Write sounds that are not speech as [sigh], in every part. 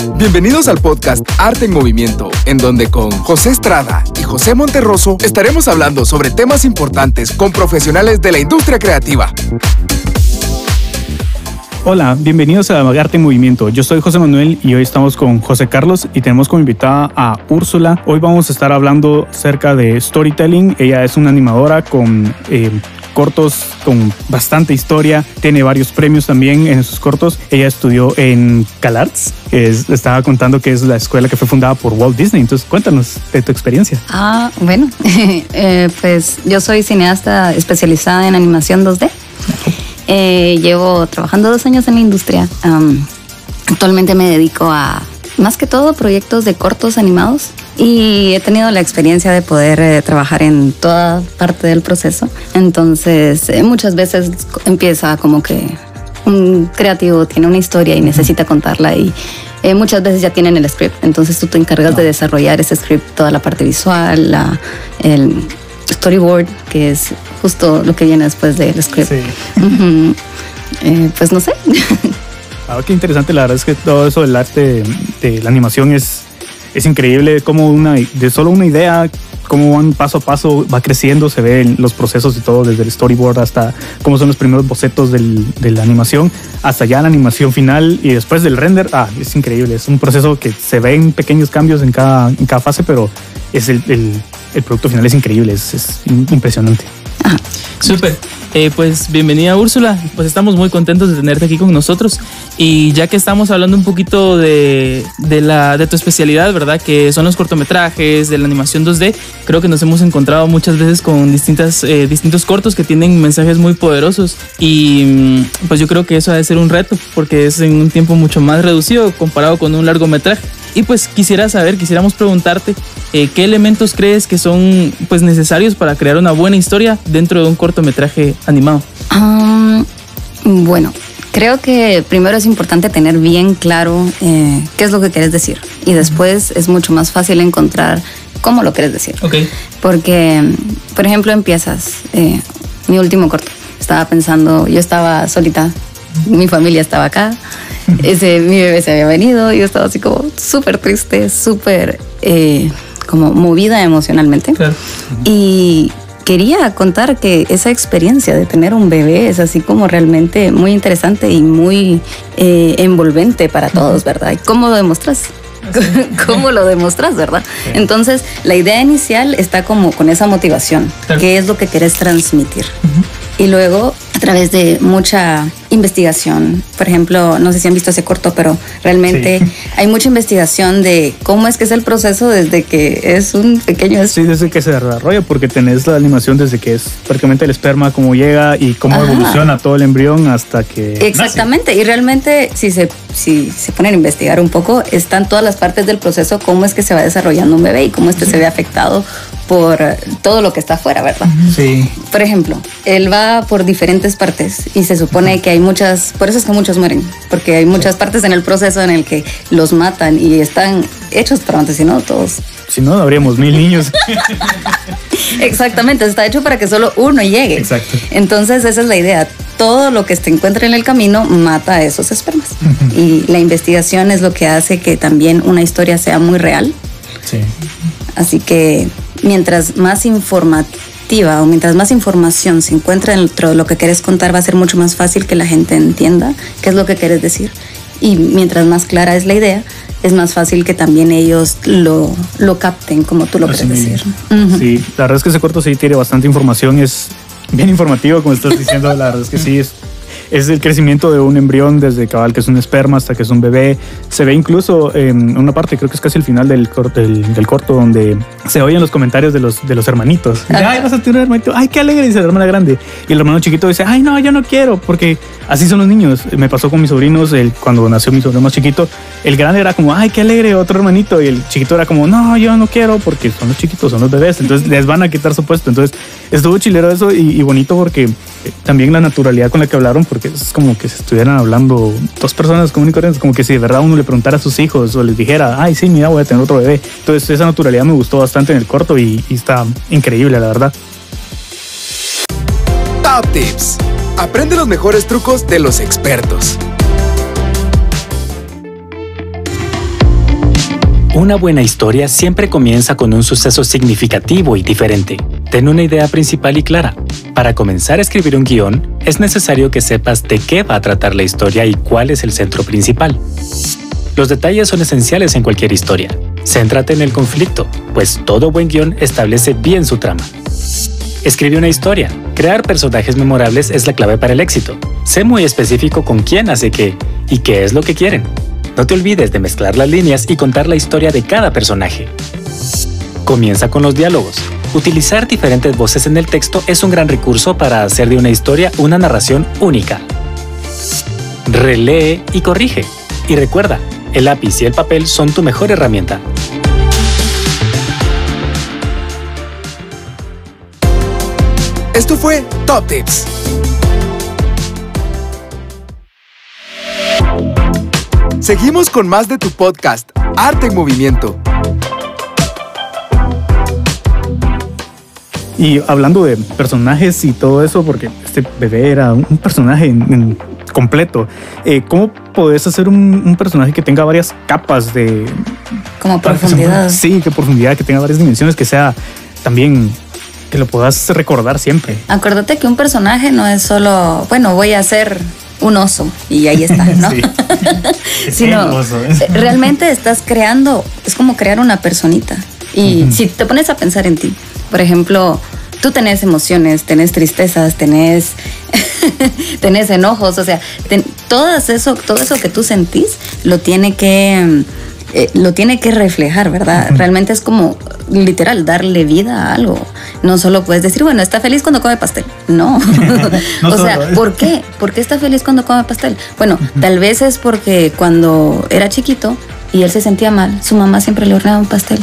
Bienvenidos al podcast Arte en Movimiento, en donde con José Estrada y José Monterroso estaremos hablando sobre temas importantes con profesionales de la industria creativa. Hola, bienvenidos a Arte en Movimiento. Yo soy José Manuel y hoy estamos con José Carlos y tenemos como invitada a Úrsula. Hoy vamos a estar hablando acerca de storytelling. Ella es una animadora con eh, cortos con bastante historia, tiene varios premios también en sus cortos. Ella estudió en CalArts, estaba contando que es la escuela que fue fundada por Walt Disney. Entonces, cuéntanos de tu experiencia. Ah, bueno, [laughs] eh, pues yo soy cineasta especializada en animación 2D. Eh, llevo trabajando dos años en la industria. actualmente me dedico a más que todo proyectos de cortos animados y he tenido la experiencia de poder eh, trabajar en toda parte del proceso. Entonces, eh, muchas veces empieza como que un creativo tiene una historia y necesita contarla y muchas veces ya tienen el script. Entonces tú te encargas de desarrollar ese script, toda la parte visual, la, el, storyboard, que es justo lo que viene después del script. Eh, pues no sé. [laughs] Ah, qué interesante, la verdad es que todo eso del arte de la animación es, es increíble, como una, de solo una idea, cómo van paso a paso, va creciendo, se ven los procesos y todo, desde el storyboard hasta cómo son los primeros bocetos del, de la animación, hasta ya la animación final y después del render. Ah, es increíble, es un proceso que se ven pequeños cambios en cada, en cada fase, pero es el, el, el producto final es increíble, es, es impresionante. Súper. Eh, pues bienvenida Úrsula, pues estamos muy contentos de tenerte aquí con nosotros y ya que estamos hablando un poquito de, de, la, de tu especialidad, ¿verdad? Que son los cortometrajes, de la animación 2D, creo que nos hemos encontrado muchas veces con distintas, eh, distintos cortos que tienen mensajes muy poderosos y mm, pues yo creo que eso ha de ser un reto porque es en un tiempo mucho más reducido comparado con un largometraje. Y pues quisiera saber, quisiéramos preguntarte eh, qué elementos crees que son pues necesarios para crear una buena historia dentro de un cortometraje animado. bueno, creo que primero es importante tener bien claro eh, qué es lo que quieres decir y después es mucho más fácil encontrar cómo lo quieres decir. Ok. Porque, por ejemplo, empiezas eh, mi último corto. Estaba pensando, yo estaba solita, mi familia estaba acá ese, mi bebé se había venido, yo estaba así como súper triste, súper eh, como movida emocionalmente. Y quería contar que esa experiencia de tener un bebé es así como realmente muy interesante y muy eh, envolvente para todos, ¿verdad? ¿Y cómo lo demostras? [laughs] ¿Cómo lo demostras, verdad? Entonces, la idea inicial está como con esa motivación, qué es lo que quieres transmitir. Y luego, a través de mucha investigación. Por ejemplo, no sé si han visto ese corto, pero realmente [laughs] hay mucha investigación de cómo es que es el proceso desde que es un pequeño... Sí, desde que se desarrolla, porque tenés la animación desde que es prácticamente el esperma, cómo llega y cómo evoluciona todo el embrión hasta que... Exactamente, y realmente si se, si se ponen a investigar un poco, están todas las partes del proceso, cómo es que se va desarrollando un bebé y cómo este se ve afectado por todo lo que está afuera, ¿verdad? Sí. Por ejemplo, él va por diferentes partes y se supone que hay muchas, por eso es que muchos mueren, porque hay muchas partes en el proceso en el que los matan y están hechos para antes, si no, todos. Si no, habríamos mil niños. [laughs] Exactamente, está hecho para que solo uno llegue. Exacto. Entonces, esa es la idea. Todo lo que se encuentra en el camino mata a esos espermas. Y la investigación es lo que hace que también una historia sea muy real. Sí. Así que mientras más informativa o mientras más información se encuentra dentro de lo que quieres contar, va a ser mucho más fácil que la gente entienda qué es lo que quieres decir. Y mientras más clara es la idea, es más fácil que también ellos lo, lo capten como tú lo quieres decir. Sí, la verdad es que ese corto sí tiene bastante información, es bien informativo, como estás diciendo, la verdad es que sí, es es el crecimiento de un embrión desde cabal que es un esperma hasta que es un bebé. Se ve incluso en una parte, creo que es casi el final del, corto, del, corto, donde se oyen los comentarios de los, de los hermanitos. ay, vas a tener un hermanito. Ay, qué alegre, dice la hermana grande. Y el hermano chiquito dice, ay, no, yo no quiero, porque así son los niños. Me pasó con mis sobrinos, cuando nació mi sobrino más chiquito, el grande era como, ay, qué alegre, otro hermanito. Y el chiquito era como, no, yo no quiero, porque son los chiquitos, son los bebés. Entonces les van a quitar su puesto. Entonces estuvo chilero eso y, y bonito porque también la naturalidad con la que hablaron, porque es como que se estuvieran hablando dos personas comunes como que si de verdad uno le preguntara a sus hijos o les dijera, ay, sí, mira, voy a tener otro bebé. Entonces esa naturalidad me gustó bastante en el corto y, y está increíble, la verdad. Top Tips. Aprende los mejores trucos de los expertos. Una buena historia siempre comienza con un suceso significativo y diferente. Ten una idea principal y clara. Para comenzar a escribir un guion, es necesario que sepas de qué va a tratar la historia y cuál es el centro principal. Los detalles son esenciales en cualquier historia. Céntrate en el conflicto, pues todo buen guion establece bien su trama. Escribe una historia. Crear personajes memorables es la clave para el éxito. Sé muy específico con quién hace qué y qué es lo que quieren. No te olvides de mezclar las líneas y contar la historia de cada personaje. Comienza con los diálogos. Utilizar diferentes voces en el texto es un gran recurso para hacer de una historia una narración única. Relee y corrige. Y recuerda, el lápiz y el papel son tu mejor herramienta. Esto fue Top Tips. Seguimos con más de tu podcast, Arte en Movimiento. Y hablando de personajes y todo eso, porque este bebé era un personaje en- en completo, eh, ¿cómo podés hacer un, un personaje que tenga varias capas de... Como para profundidad. Sí, que profundidad, que tenga varias dimensiones, que sea también... que lo puedas recordar siempre. Acuérdate que un personaje no es solo, bueno, voy a ser un oso y ahí está, ¿no? [laughs] Sí. [laughs] Sino [laughs] eh, realmente estás creando, es como crear una personita. Y si te pones a pensar en ti, por ejemplo, tú tenés emociones, tenés tristezas, tenés, [laughs] tenés enojos, o sea, ten- todas eso, todo eso que tú sentís lo tiene que, eh, lo tiene que reflejar, ¿verdad? Realmente es como literal darle vida a algo. No solo puedes decir, bueno, está feliz cuando come pastel. No. [laughs] [laughs] No o sea, solo, ¿eh? ¿por qué? ¿Por qué está feliz cuando come pastel? Bueno, tal vez es porque cuando era chiquito y él se sentía mal, su mamá siempre le horneaba un pastel.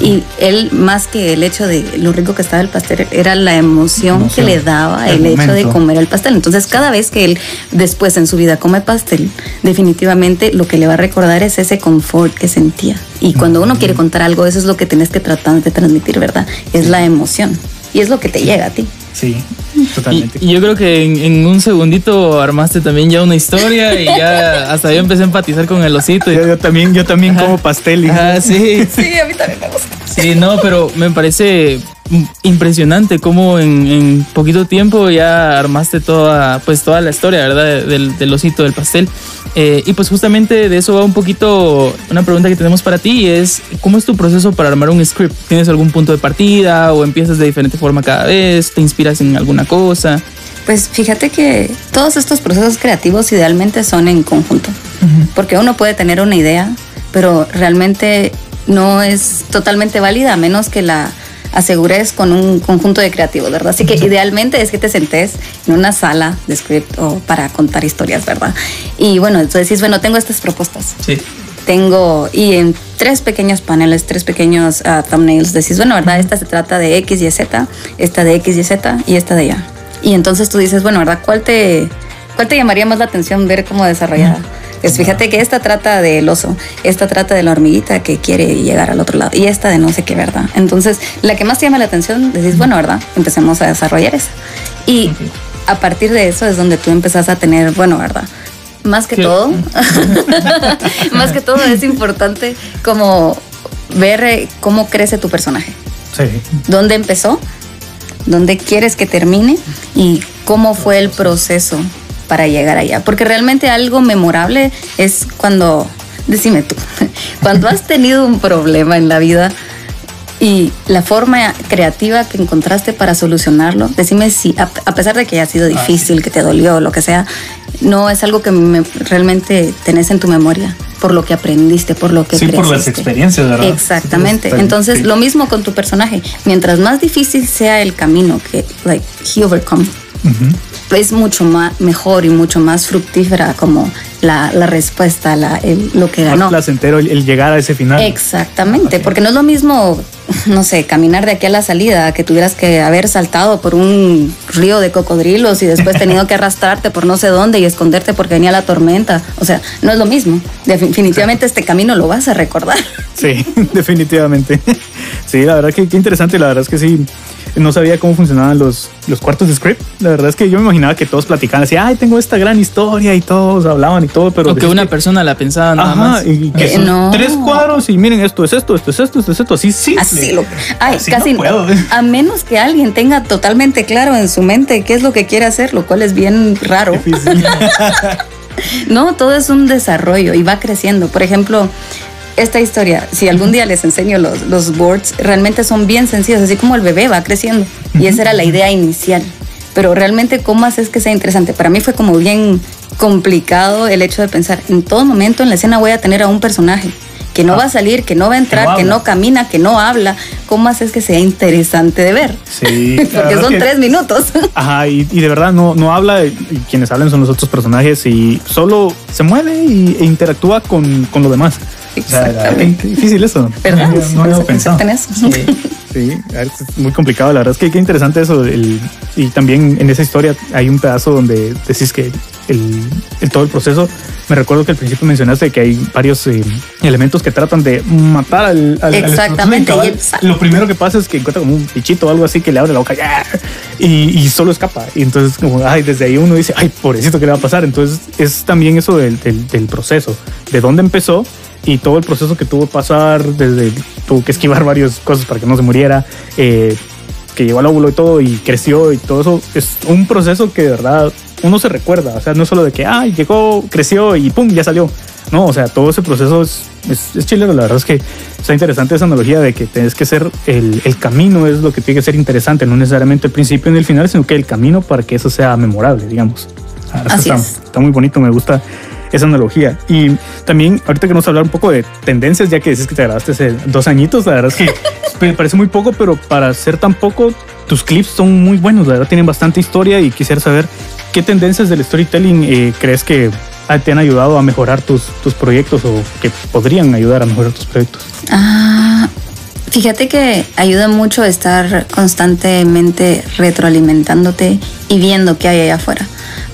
Y él, más que el hecho de lo rico que estaba el pastel, era la emoción, Emoción. que le daba El el, hecho de comer el pastel. Entonces, cada vez que él después en su vida come pastel, definitivamente lo que le va a recordar es ese confort que sentía. Y cuando uno quiere contar algo, eso es lo que tienes que tratar de transmitir, ¿verdad? Es la emoción. Y es lo que te llega a ti. Sí, totalmente. y yo creo que en, en un segundito armaste también ya una historia y ya [laughs] hasta yo empecé a empatizar con el osito. Y, yo, yo también, yo también como pastel. y- Ajá, sí. Sí, a mí también me gusta. Sí, no, pero me parece impresionante cómo en, en poquito tiempo ya armaste toda, pues toda la historia, ¿verdad? Del, del osito, del pastel. Eh, y pues justamente de eso va un poquito una pregunta que tenemos para ti y es ¿cómo es tu proceso para armar un script? ¿Tienes algún punto de partida o empiezas de diferente forma cada vez? ¿Te inspiras en alguna cosa? Pues fíjate que todos estos procesos creativos idealmente son en conjunto, porque uno puede tener una idea, pero realmente no es totalmente válida a menos que la asegures con un conjunto de creativos, ¿verdad? Así que idealmente es que te sentes en una sala de script o para contar historias, ¿verdad? Y bueno, entonces decís, bueno, tengo estas propuestas, Sí. tengo, y en tres pequeños paneles, tres pequeños ah, thumbnails, decís, bueno, ¿verdad? Esta se trata de X y Z, esta de X y Z y esta de Y. Y entonces tú dices, bueno, ¿verdad? ¿Cuál te, cuál te llamaría más la atención ver cómo desarrollada? Pues fíjate que esta trata del oso, esta trata de la hormiguita que quiere llegar al otro lado y esta de no sé qué, ¿verdad? Entonces, la que más te llama la atención, decís, bueno, ¿verdad? Empecemos a desarrollar esa. Y a partir de eso es donde tú empezás a tener, bueno, ¿verdad? Más que todo, [laughs] [laughs] más que todo es importante como ver eh, cómo crece tu personaje, Sí. dónde empezó, dónde quieres que termine y cómo fue el proceso para llegar allá. Porque realmente algo memorable es cuando, decime tú, [laughs] cuando has tenido un problema en la vida y la forma creativa que encontraste para solucionarlo, decime si, a, a pesar de que haya sido difícil, que te dolió, lo que sea, no es algo que me- realmente tenés en tu memoria, por lo que aprendiste, por lo que Sí, por las experiencias, ¿verdad? Exactamente. Entonces, lo mismo con tu personaje. Mientras más difícil sea el camino que, like, he overcome, es mucho más mejor y mucho más fructífera como la, la respuesta, la, el- lo que Más ganó. placentero el, el llegar a ese final. Exactamente, porque no es lo mismo, no sé, caminar de aquí a la salida, que tuvieras que haber saltado por un río de cocodrilos y después tenido que arrastrarte por no sé dónde y esconderte porque venía la tormenta. O sea, no es lo mismo. Definitivamente este camino lo vas a recordar. Sí, [laughs] definitivamente. Sí, la verdad que qué interesante. La verdad es que sí, no sabía cómo funcionaban los, los cuartos de script. La verdad es que yo me imaginaba que todos platicaban así, ay, tengo esta gran historia y todos hablaban y todo, pero... O que una persona la pensaba nada Ajá, más. y que Eh, son no. tres cuadros y miren, esto es esto, esto es esto, esto es esto, así simple. Así lo. Ay, Así casi no puedo. A menos que alguien tenga totalmente claro en su mente qué es lo que quiere hacer, lo cual es bien raro. [laughs] No, todo es un desarrollo y va creciendo. Por ejemplo, esta historia, si algún día les enseño los, los boards, realmente son bien sencillos, así como el bebé va creciendo. Y esa era la idea inicial. Pero realmente, ¿cómo haces que sea interesante? Para mí fue como bien complicado el hecho de pensar, en todo momento en la escena voy a tener a un personaje que no Ah. va a salir, que no va a entrar, que no camina, que no habla. ¿Cómo haces que sea interesante de ver? Sí, [laughs] Porque son que- tres minutos. [laughs] Ajá, y, y de verdad no, no habla, y quienes hablan son los otros personajes y solo se mueve y, e interactúa con, con lo demás. O sea, Exactamente. difícil eso. ¿Verdad? No, no había pensado. En eso. Sí, [laughs] es muy complicado. La verdad es que qué interesante eso. el- y también en esa historia hay un pedazo donde decís que el, el- todo el proceso. Me recuerdo que al principio mencionaste que hay varios eh, elementos que tratan de matar al. al- al Exactamente, y el- Lo primero que pasa es que encuentra como un bichito o algo así que le abre la boca ¡ya! y, y solo escapa. Y entonces, como, ay, desde ahí uno dice, ay, pobrecito, ¿qué le va a pasar? Entonces, es también eso del, del- del proceso, de dónde empezó y todo el proceso que tuvo que pasar, desde tuvo que esquivar varias cosas para que no se muriera, eh, que llegó al óvulo y todo y creció y todo eso, es un proceso que de verdad uno se recuerda, o sea, no es solo de que, ay, llegó, creció y pum, ya salió. No, o sea, todo ese proceso es, es, es chileno. La verdad es que está interesante esa analogía de que tienes que ser el, el camino, es lo que tiene que ser interesante, no necesariamente el principio ni el final, sino que el camino para que eso sea memorable, digamos. Así está, es. está muy bonito, me gusta esa analogía. Y también, ahorita que nos hablar un poco de tendencias, ya que dices que te grabaste hace dos añitos, la verdad es que [laughs] me parece muy poco, pero para ser tan poco, tus clips son muy buenos, la verdad tienen bastante historia y quisiera saber qué tendencias del storytelling eh, crees que te han ayudado a mejorar tus, tus proyectos o que podrían ayudar a mejorar tus proyectos. Ah, fíjate que ayuda mucho estar constantemente retroalimentándote y viendo qué hay allá afuera,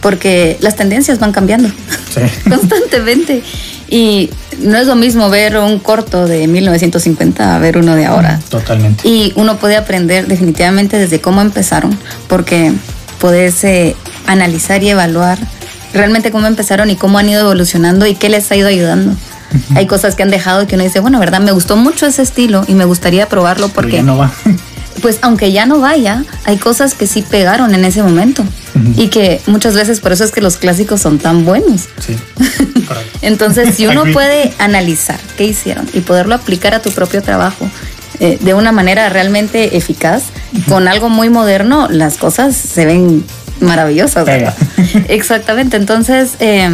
porque las tendencias van cambiando Sí. [laughs] constantemente y no es lo mismo ver un corto de 1950 a ver uno de ahora. Totalmente. Y uno puede aprender definitivamente desde cómo empezaron, porque puedes eh, analizar y evaluar realmente cómo empezaron y cómo han ido evolucionando y qué les ha ido ayudando. Hay cosas que han dejado que uno dice, bueno, verdad, me gustó mucho ese estilo y me gustaría probarlo porque, no va. [laughs] pues aunque ya no vaya, hay cosas que sí pegaron en ese momento y que muchas veces por eso es que los clásicos son tan buenos. Sí. [laughs] Entonces, si uno [laughs] puede analizar qué hicieron y poderlo aplicar a tu propio trabajo eh, de una manera realmente eficaz, con algo muy moderno, las cosas se ven maravillosas. [laughs] Exactamente. Entonces, eh,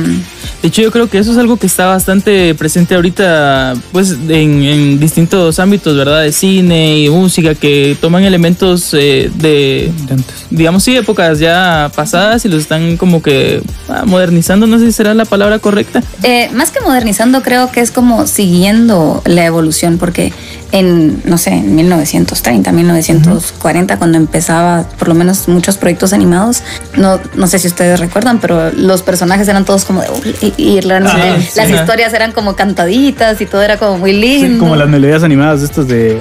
De hecho, yo creo que eso es algo que está bastante presente ahorita, pues, en, en distintos ámbitos, ¿verdad? De cine y música, que toman elementos eh, de, De antes. digamos, sí, épocas ya pasadas y los están como que ah, modernizando, no sé si será la palabra correcta. eh, más que modernizando, creo que es como siguiendo la evolución, porque en, no sé, en 1930, 1940, cuando empezaba por lo menos muchos proyectos animados, no, no sé si ustedes recuerdan, pero los personajes eran todos como de... Y, Ah, sí. las historias eran como cantaditas y todo era como muy lindo. Sí, como las melodías animadas estas de, de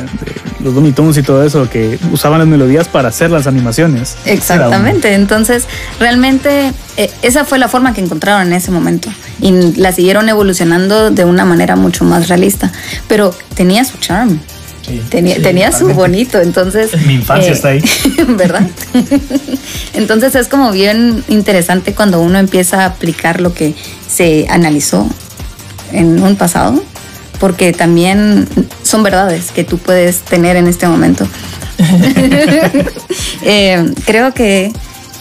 los Looney Tunes y todo eso, que usaban las melodías para hacer las animaciones. Exactamente, entonces realmente eh, esa fue la forma que encontraron en ese momento y la siguieron evolucionando de una manera mucho más realista, pero tenía su charm. Sí, Tenía, sí, tenía su bonito, entonces... eh, [laughs] Mi infancia está ahí. [laughs] ¿Verdad? [laughs] entonces es como bien interesante cuando uno empieza a aplicar lo que se analizó en un pasado, porque también son verdades que tú puedes tener en este momento. [laughs] [laughs] Eh, creo que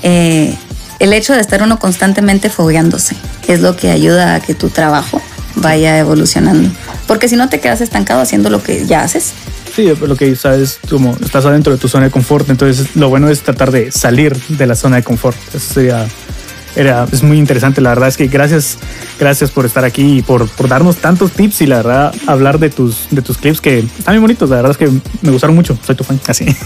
eh, el hecho de estar uno constantemente fogueándose es lo que ayuda a que tu trabajo vaya evolucionando. Porque si no te quedas estancado haciendo lo que ya haces. Sí, lo que sabes, como estás adentro de tu zona de confort, entonces lo bueno es tratar de salir de la zona de confort. Eso sería era, es muy interesante. La verdad es que gracias, gracias por estar aquí y por, por darnos tantos tips y la verdad hablar de tus, de tus clips que están muy bonitos. La verdad es que me gustaron mucho. Soy tu fan. Así. [laughs]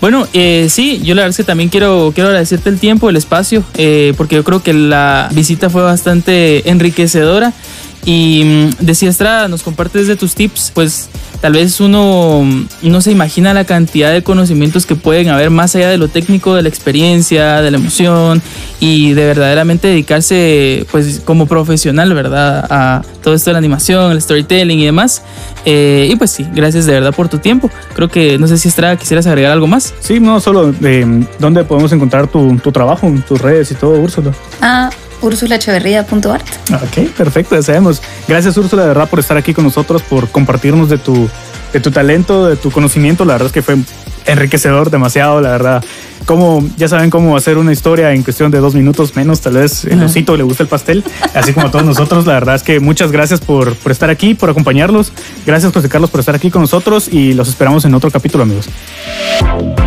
Bueno, eh, sí, yo la verdad es que también quiero, quiero agradecerte el tiempo, el espacio, eh, porque yo creo que la visita fue bastante enriquecedora. Y mm, decía Estrada, nos compartes de tus tips, pues tal vez uno no se imagina la cantidad de conocimientos que pueden haber más allá de lo técnico, de la experiencia, de la emoción y de verdaderamente dedicarse pues como profesional, ¿verdad? A todo esto de la animación, el storytelling y demás. Eh, y pues sí, gracias de verdad por tu tiempo. Creo que no sé si Estrada quisieras agregar algo más. Sí, no solo de dónde podemos encontrar tu, tu trabajo, tus redes y todo, Úrsula. Ah, ursulacheverría.art. Ok, perfecto, ya sabemos. Gracias Úrsula de verdad por estar aquí con nosotros, por compartirnos de tu, de tu talento, de tu conocimiento. La verdad es que fue enriquecedor demasiado, la verdad. Como, ya saben cómo hacer una historia en cuestión de dos minutos menos, tal vez el osito le gusta el pastel, así como a todos nosotros. La verdad es que muchas gracias por, por estar aquí, por acompañarnos. Gracias José Carlos por estar aquí con nosotros y los esperamos en otro capítulo, amigos.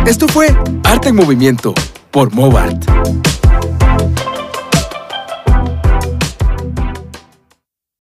Esto fue Arte en Movimiento por Movart.